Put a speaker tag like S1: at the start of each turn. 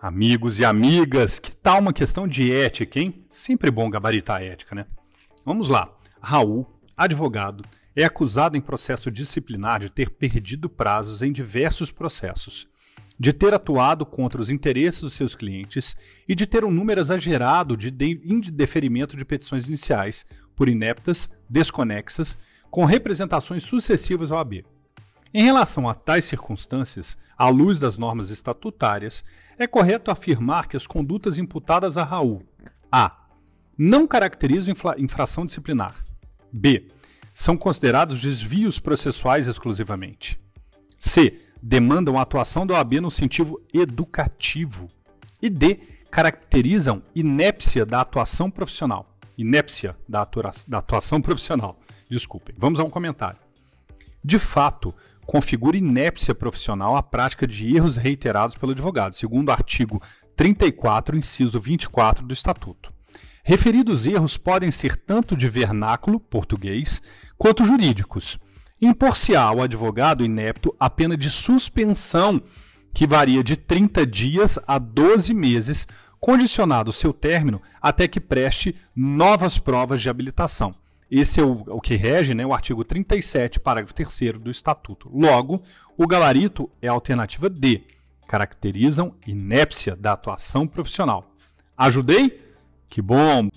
S1: Amigos e amigas, que tal uma questão de ética, hein? Sempre bom gabaritar a ética, né? Vamos lá. Raul, advogado, é acusado em processo disciplinar de ter perdido prazos em diversos processos, de ter atuado contra os interesses dos seus clientes e de ter um número exagerado de indeferimento de petições iniciais por ineptas, desconexas, com representações sucessivas ao AB. Em relação a tais circunstâncias, à luz das normas estatutárias, é correto afirmar que as condutas imputadas a Raul a. não caracterizam infra infração disciplinar, b. são considerados desvios processuais exclusivamente, c. demandam a atuação da OAB no sentido educativo e d. caracterizam inépcia da atuação profissional. Inépcia da, da atuação profissional. Desculpem. Vamos a um comentário. De fato, configura inépcia profissional a prática de erros reiterados pelo advogado, segundo o artigo 34, inciso 24 do Estatuto. Referidos erros podem ser tanto de vernáculo, português, quanto jurídicos. Impor-se-á ao advogado inepto a pena de suspensão, que varia de 30 dias a 12 meses, condicionado o seu término até que preste novas provas de habilitação. Esse é o, o que rege né, o artigo 37, parágrafo 3 do Estatuto. Logo, o gabarito é a alternativa D. Caracterizam inépcia da atuação profissional. Ajudei? Que bom!